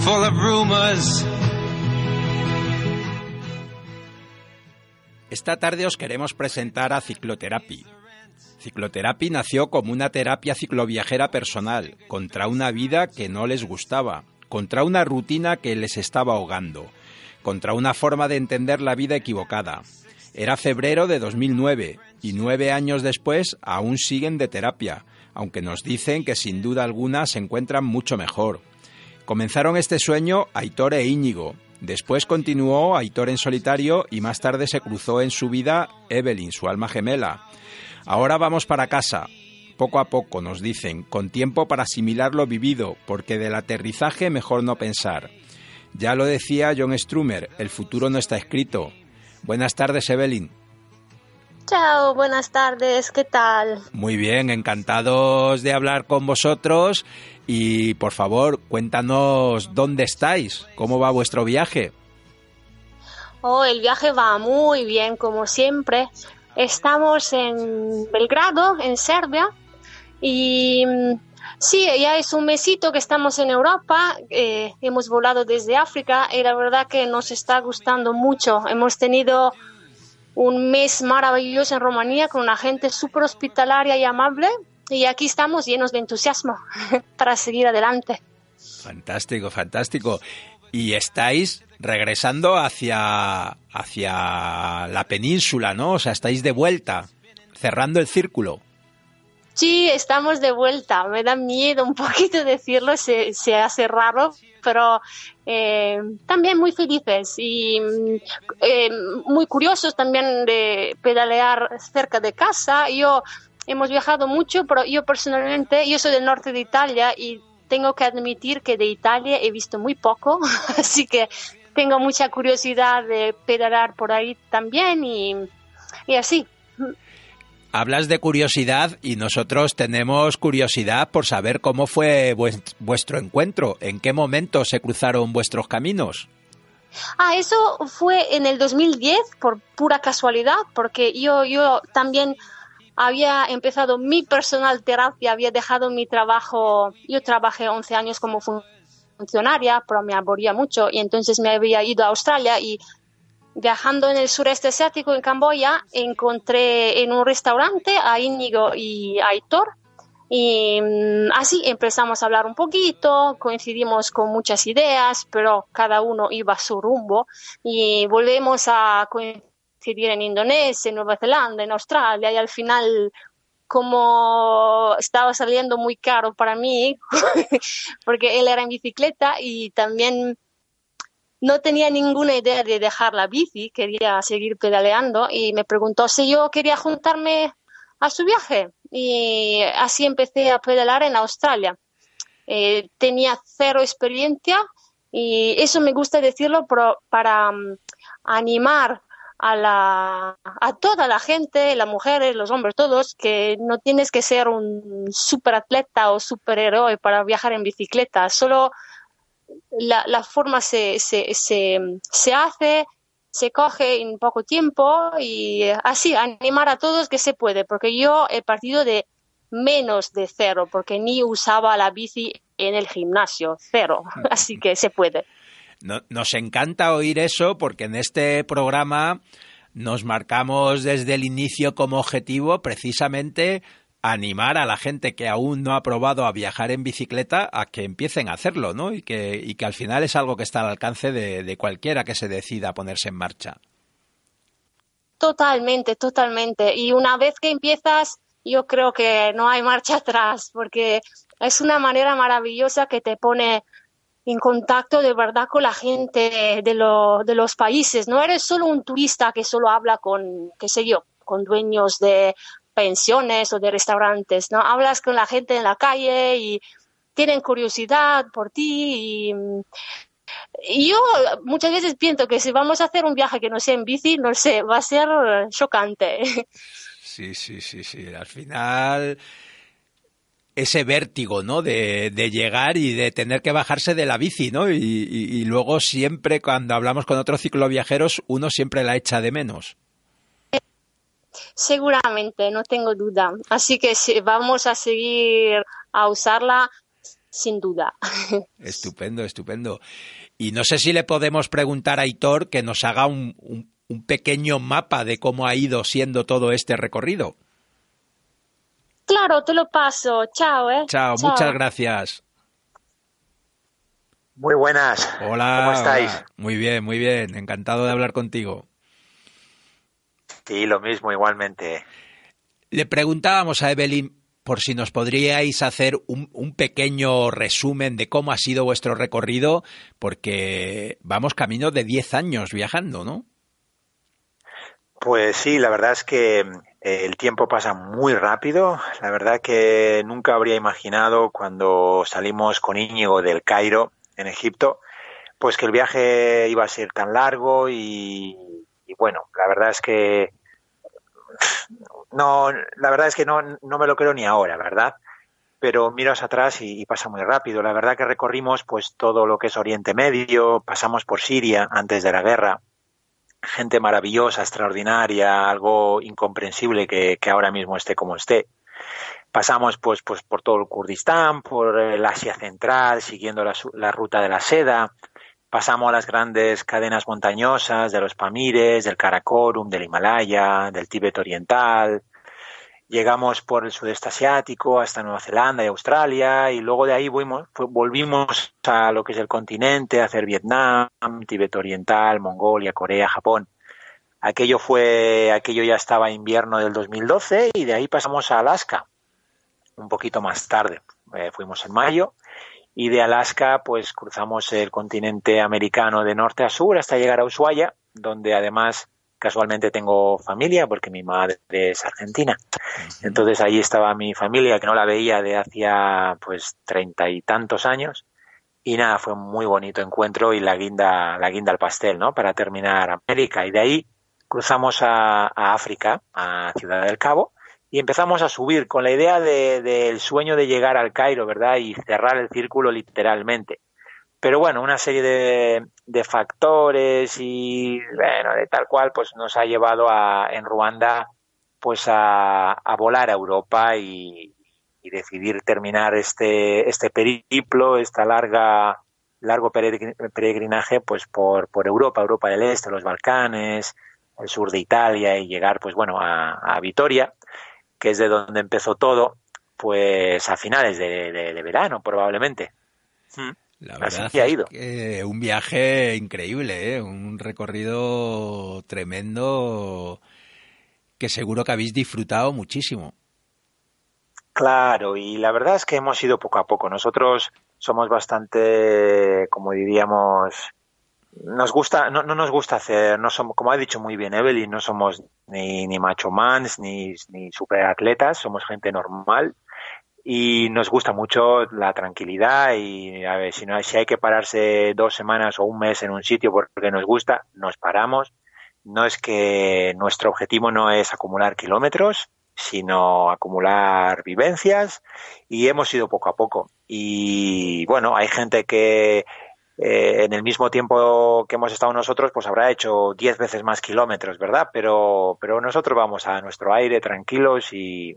full of rumors. Esta tarde os queremos presentar a Ciclotherapy, Ciclotherapy nació como una terapia cicloviajera personal, contra una vida que no les gustaba, contra una rutina que les estaba ahogando, contra una forma de entender la vida equivocada. Era febrero de 2009 y nueve años después aún siguen de terapia, aunque nos dicen que sin duda alguna se encuentran mucho mejor. Comenzaron este sueño Aitor e Íñigo, después continuó Aitor en solitario y más tarde se cruzó en su vida Evelyn, su alma gemela. Ahora vamos para casa, poco a poco, nos dicen, con tiempo para asimilar lo vivido, porque del aterrizaje mejor no pensar. Ya lo decía John Strumer, el futuro no está escrito. Buenas tardes, Evelyn. Chao, buenas tardes, ¿qué tal? Muy bien, encantados de hablar con vosotros y por favor, cuéntanos dónde estáis, cómo va vuestro viaje. Oh, el viaje va muy bien, como siempre. Estamos en Belgrado, en Serbia, y mm, sí, ya es un mesito que estamos en Europa, eh, hemos volado desde África y la verdad que nos está gustando mucho. Hemos tenido un mes maravilloso en Rumanía con una gente súper hospitalaria y amable y aquí estamos llenos de entusiasmo para seguir adelante. Fantástico, fantástico. Y estáis regresando hacia, hacia la península, ¿no? O sea, estáis de vuelta, cerrando el círculo. Sí, estamos de vuelta. Me da miedo un poquito decirlo, se, se hace raro, pero eh, también muy felices y eh, muy curiosos también de pedalear cerca de casa. Yo hemos viajado mucho, pero yo personalmente, yo soy del norte de Italia y tengo que admitir que de Italia he visto muy poco, así que tengo mucha curiosidad de pedalear por ahí también y, y así. Hablas de curiosidad y nosotros tenemos curiosidad por saber cómo fue vuestro encuentro, en qué momento se cruzaron vuestros caminos. Ah, eso fue en el 2010 por pura casualidad, porque yo, yo también había empezado mi personal terapia, había dejado mi trabajo, yo trabajé 11 años como funcionaria, pero me aburría mucho y entonces me había ido a Australia y viajando en el sureste asiático, en Camboya, encontré en un restaurante a Íñigo y a Aitor. Y mm, así empezamos a hablar un poquito, coincidimos con muchas ideas, pero cada uno iba a su rumbo y volvemos a coincidir en Indonesia, en Nueva Zelanda, en Australia y al final como estaba saliendo muy caro para mí, porque él era en bicicleta y también no tenía ninguna idea de dejar la bici, quería seguir pedaleando y me preguntó si yo quería juntarme a su viaje y así empecé a pedalar en Australia. Eh, tenía cero experiencia y eso me gusta decirlo para um, animar a, la, a toda la gente, las mujeres, los hombres, todos, que no tienes que ser un super atleta o superhéroe para viajar en bicicleta, solo la, la forma se, se, se, se hace, se coge en poco tiempo y así animar a todos que se puede, porque yo he partido de menos de cero, porque ni usaba la bici en el gimnasio, cero, así que se puede. nos encanta oír eso porque en este programa nos marcamos desde el inicio como objetivo precisamente animar a la gente que aún no ha probado a viajar en bicicleta a que empiecen a hacerlo, ¿no? Y que, y que al final es algo que está al alcance de, cualquiera que se decida a ponerse en marcha. Totalmente, totalmente. Y una vez que empiezas, yo creo que no hay marcha atrás, porque es una manera maravillosa que te pone en contacto de verdad con la gente de, lo, de los países. No eres solo un turista que solo habla con, qué sé yo, con dueños de pensiones o de restaurantes, ¿no? Hablas con la gente en la calle y tienen curiosidad por ti y, yo muchas veces pienso que si vamos a hacer un viaje que no sea en bici, no sé, va a ser chocante. Sí, sí, sí, sí. Al final ese vértigo, ¿no? De, de, llegar y de tener que bajarse de la bici, ¿no? Y, y, luego siempre cuando hablamos con otros cicloviajeros, uno siempre la echa de menos. Seguramente, no tengo duda. Así que vamos a seguir a usarla sin duda. Estupendo, estupendo. Y no sé si le podemos preguntar a Aitor que nos haga un, un, un pequeño mapa de cómo ha ido siendo todo este recorrido. Claro, te lo paso. Chao, ¿eh? Chao, muchas gracias. Muy buenas. Hola. ¿Cómo estáis? hola. Muy bien, muy bien. Encantado de hablar contigo. Sí, lo mismo, igualmente. Le preguntábamos a Evelyn por si nos podríais hacer un, un, pequeño resumen de cómo ha sido vuestro recorrido, porque vamos camino de 10 años viajando, ¿no? Pues sí, la verdad es que eh, el tiempo pasa muy rápido. La verdad que nunca habría imaginado cuando salimos con Íñigo del Cairo, en Egipto, pues que el viaje iba a ser tan largo y, y bueno, la verdad es que no, la verdad es que no, no me lo creo ni ahora, ¿verdad? Pero miras atrás y, pasa muy rápido. La verdad que recorrimos pues todo lo que es Oriente Medio, pasamos por Siria antes de la guerra, gente maravillosa, extraordinaria, algo incomprensible que, que ahora mismo esté como esté. Pasamos pues, pues por todo el Kurdistán, por el Asia Central, siguiendo la, la ruta de la seda, pasamos a las grandes cadenas montañosas de los Pamires, del Karakorum, del Himalaya, del Tíbet Oriental. Llegamos por el sudeste asiático hasta Nueva Zelanda y Australia y luego de ahí volvimos, a lo que es el continente, a hacer Vietnam, Tíbet Oriental, Mongolia, Corea, Japón. Aquello fue, aquello ya estaba invierno del 2012 y de ahí pasamos a Alaska un poquito más tarde. Eh, fuimos en mayo y de Alaska pues cruzamos el continente americano de norte a sur hasta llegar a Ushuaia, donde además casualmente tengo familia porque mi madre es argentina. Entonces ahí estaba mi familia que no la veía de hacía pues treinta y tantos años y nada, fue un muy bonito encuentro y la guinda, la guinda al pastel, ¿no? Para terminar América y de ahí cruzamos a, a África, a Ciudad del Cabo y empezamos a subir con la idea del de, de sueño de llegar al Cairo, ¿verdad? Y cerrar el círculo literalmente. Pero bueno, una serie de, de, factores y, bueno, de tal cual, pues nos ha llevado a, en Ruanda, pues a, a volar a Europa y, y, decidir terminar este, este periplo, esta larga, largo peregrinaje, pues por, por Europa, Europa del Este, los Balcanes, el sur de Italia y llegar, pues bueno, a, a Vitoria que es de donde empezó todo, pues a finales de, de, de verano probablemente. La verdad Así que ha ido. Es que un viaje increíble, ¿eh? un recorrido tremendo que seguro que habéis disfrutado muchísimo. Claro, y la verdad es que hemos ido poco a poco. Nosotros somos bastante, como diríamos, nos gusta, no, no, nos gusta hacer, no somos, como ha dicho muy bien Evelyn, no somos ni, ni macho mans, ni, ni superatletas, somos gente normal y nos gusta mucho la tranquilidad y a ver, si, no, si hay que pararse dos semanas o un mes en un sitio porque nos gusta, nos paramos. No es que nuestro objetivo no es acumular kilómetros, sino acumular vivencias y hemos ido poco a poco. Y bueno, hay gente que eh, en el mismo tiempo que hemos estado nosotros, pues habrá hecho diez veces más kilómetros, ¿verdad? Pero, pero nosotros vamos a nuestro aire tranquilos y,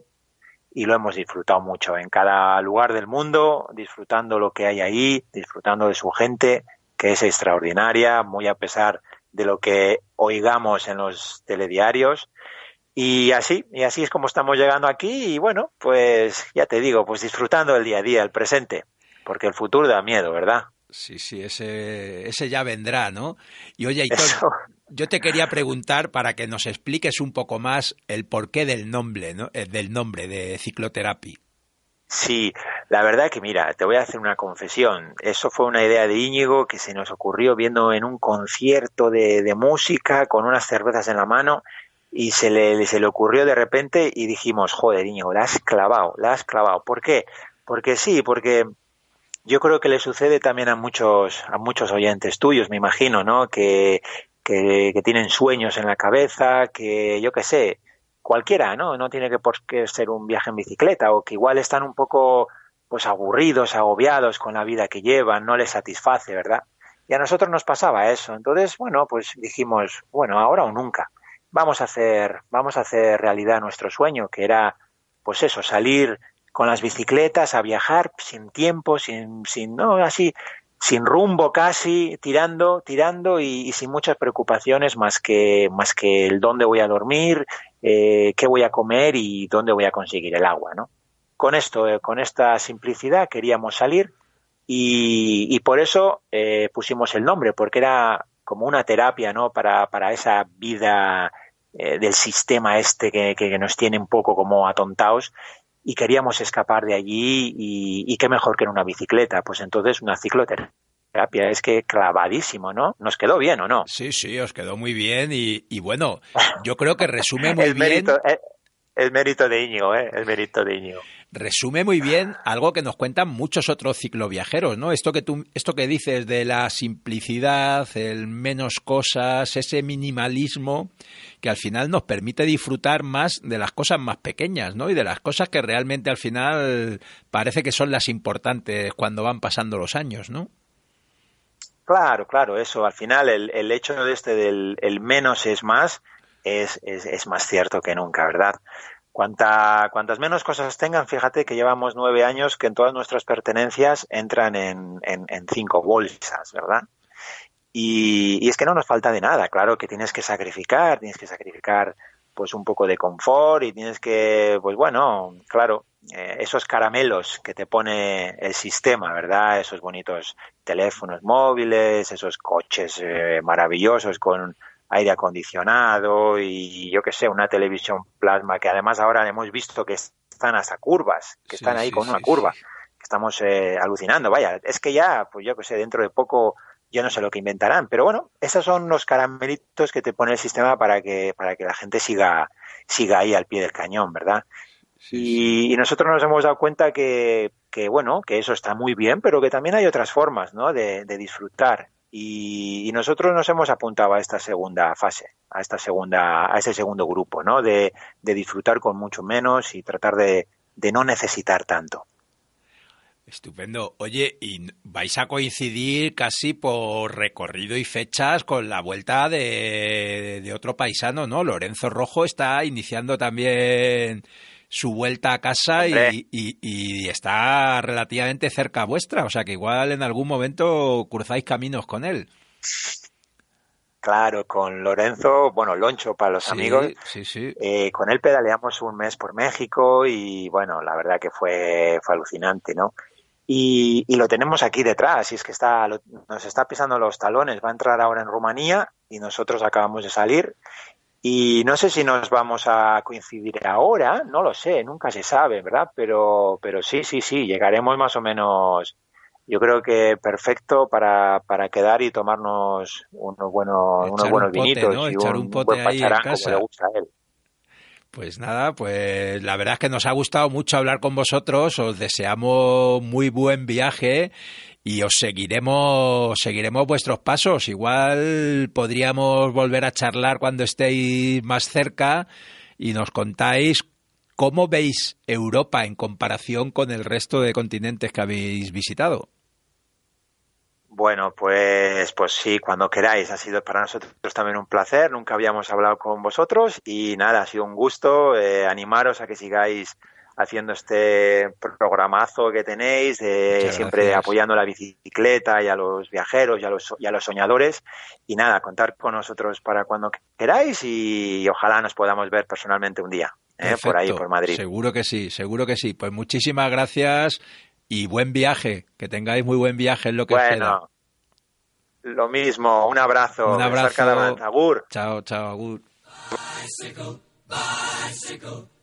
y lo hemos disfrutado mucho en cada lugar del mundo, disfrutando lo que hay ahí, disfrutando de su gente, que es extraordinaria, muy a pesar de lo que oigamos en los telediarios. Y así, y así es como estamos llegando aquí y bueno, pues ya te digo, pues disfrutando el día a día, el presente, porque el futuro da miedo, ¿verdad? Sí, sí, ese, ese ya vendrá, ¿no? Y oye, Aitor, yo te quería preguntar para que nos expliques un poco más el porqué del nombre, ¿no? Eh, del nombre de cicloterapia. Sí, la verdad que mira, te voy a hacer una confesión. Eso fue una idea de Íñigo que se nos ocurrió viendo en un concierto de, de música con unas cervezas en la mano y se le, se le ocurrió de repente y dijimos, joder, Íñigo, la has clavado, la has clavado. ¿Por qué? Porque sí, porque yo creo que le sucede también a muchos, a muchos oyentes tuyos, me imagino, ¿no? Que, que, que tienen sueños en la cabeza, que yo qué sé, cualquiera, ¿no? No tiene que por qué ser un viaje en bicicleta, o que igual están un poco pues aburridos, agobiados con la vida que llevan, no les satisface, ¿verdad? Y a nosotros nos pasaba eso. Entonces, bueno, pues dijimos, bueno, ahora o nunca. Vamos a hacer, vamos a hacer realidad nuestro sueño, que era, pues eso, salir con las bicicletas a viajar sin tiempo, sin, sin, no, así, sin rumbo casi, tirando, tirando y, sin muchas preocupaciones más que, más que el dónde voy a dormir, eh, qué voy a comer y dónde voy a conseguir el agua, ¿no? con esto, eh, con esta simplicidad queríamos salir y, por eso eh, pusimos el nombre, porque era como una terapia, ¿no? Para, para esa vida del sistema este que, que, nos tiene un poco como atontados y queríamos escapar de allí y, y qué mejor que en una bicicleta, pues entonces una cicloterapia es que clavadísimo, ¿no? ¿Nos quedó bien o no? Sí, sí, os quedó muy bien y, y bueno, yo creo que resume muy el bien... Mérito, eh, el mérito de Íñigo, ¿eh? El mérito de Íñigo. Resume muy bien algo que nos cuentan muchos otros cicloviajeros, ¿no? Esto que tú, esto que dices de la simplicidad, el menos cosas, ese minimalismo que al final nos permite disfrutar más de las cosas más pequeñas, ¿no? Y de las cosas que realmente al final parece que son las importantes cuando van pasando los años, ¿no? Claro, claro, eso. Al final, el, el hecho de este del el menos es más es, es, es, más cierto que nunca, ¿verdad? Cuanta, cuantas menos cosas tengan, fíjate que llevamos nueve años que en todas nuestras pertenencias entran en, en, en cinco bolsas, ¿verdad? Y, y, es que no nos falta de nada, claro que tienes que sacrificar, tienes que sacrificar pues un poco de confort y tienes que, pues bueno, claro, eh, esos caramelos que te pone el sistema, ¿verdad? Esos bonitos teléfonos móviles, esos coches eh, maravillosos con aire acondicionado y yo que sé, una televisión plasma que además ahora hemos visto que están hasta curvas, que Sí, están ahí sí, con una sí, curva, que estamos eh, alucinando, vaya, es que ya, pues yo que sé, dentro de poco yo no sé lo que inventarán, pero bueno, esos son los caramelitos que te pone el sistema para que, para que la gente siga, siga ahí al pie del cañón, ¿verdad? Y, y nosotros nos hemos dado cuenta que, que, bueno, que eso está muy bien, pero que también hay otras formas, ¿no? De, de disfrutar. Y, nosotros nos hemos apuntado a esta segunda fase, a esta segunda, a ese segundo grupo, ¿no? De, de disfrutar con mucho menos y tratar de, de no necesitar tanto. Estupendo. Oye, y vais a coincidir casi por recorrido y fechas con la vuelta de, de otro paisano, ¿no? Lorenzo Rojo está iniciando también su vuelta a casa y, y, y, está relativamente cerca vuestra, o sea que igual en algún momento cruzáis caminos con él. Claro, con Lorenzo, bueno, Loncho para los sí, amigos, sí, sí. Eh, con él pedaleamos un mes por México y bueno, la verdad que fue, fue alucinante, ¿no? Y, y, lo tenemos aquí detrás, y es que está, lo, nos está pisando los talones, va a entrar ahora en Rumanía y nosotros acabamos de salir y no sé si nos vamos a coincidir ahora, no lo sé, nunca se sabe, ¿verdad? Pero, pero sí, sí, sí, llegaremos más o menos, yo creo que perfecto para, para quedar y tomarnos unos buenos, unos buenos un pote, vinitos ¿no? y Echar un, un pote buen ahí en casa. como le gusta a él. Pues nada, pues la verdad es que nos ha gustado mucho hablar con vosotros, os deseamos muy buen viaje y os seguiremos, seguiremos vuestros pasos. Igual podríamos volver a charlar cuando estéis más cerca y nos contáis cómo veis Europa en comparación con el resto de continentes que habéis visitado. Bueno, pues, pues sí, cuando queráis. Ha sido para nosotros también un placer. Nunca habíamos hablado con vosotros y nada, ha sido un gusto eh, animaros a que sigáis haciendo este programazo que tenéis, eh, siempre gracias. apoyando la bicicleta y a los viajeros y a los, y a los soñadores. Y nada, contar con nosotros para cuando queráis y, y ojalá nos podamos ver personalmente un día, eh, por ahí, por Madrid. Seguro que sí, seguro que sí. Pues muchísimas gracias y buen viaje. Que tengáis muy buen viaje en lo que bueno, Lo mismo, un abrazo. Un abrazo. Agur. Chao, chao, agur. Bicycle, bicycle.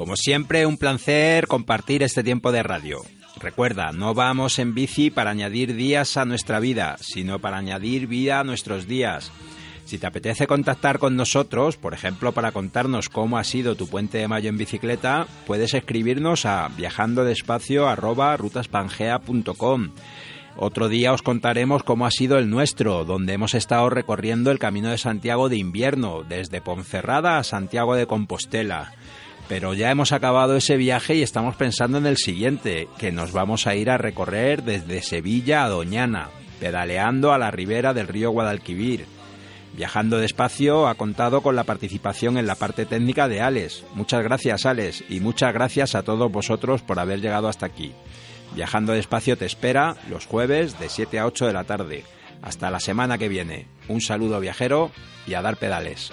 Como siempre, un placer compartir este tiempo de radio. Recuerda, no vamos en bici para añadir días a nuestra vida, sino para añadir vida a nuestros días. Si te apetece contactar con nosotros, por ejemplo, para contarnos cómo ha sido tu puente de mayo en bicicleta, puedes escribirnos a viajandodespacio@rutaspangea.com. Otro día os contaremos cómo ha sido el nuestro, donde hemos estado recorriendo el Camino de Santiago de invierno, desde Ponferrada a Santiago de Compostela. Pero ya hemos acabado ese viaje y estamos pensando en el siguiente, que nos vamos a ir a recorrer desde Sevilla a Doñana, pedaleando a la ribera del río Guadalquivir. Viajando despacio ha contado con la participación en la parte técnica de Alex. Muchas gracias, Alex, y muchas gracias a todos vosotros por haber llegado hasta aquí. Viajando despacio te espera los jueves de 7 a 8 de la tarde. Hasta la semana que viene. Un saludo viajero y a dar pedales.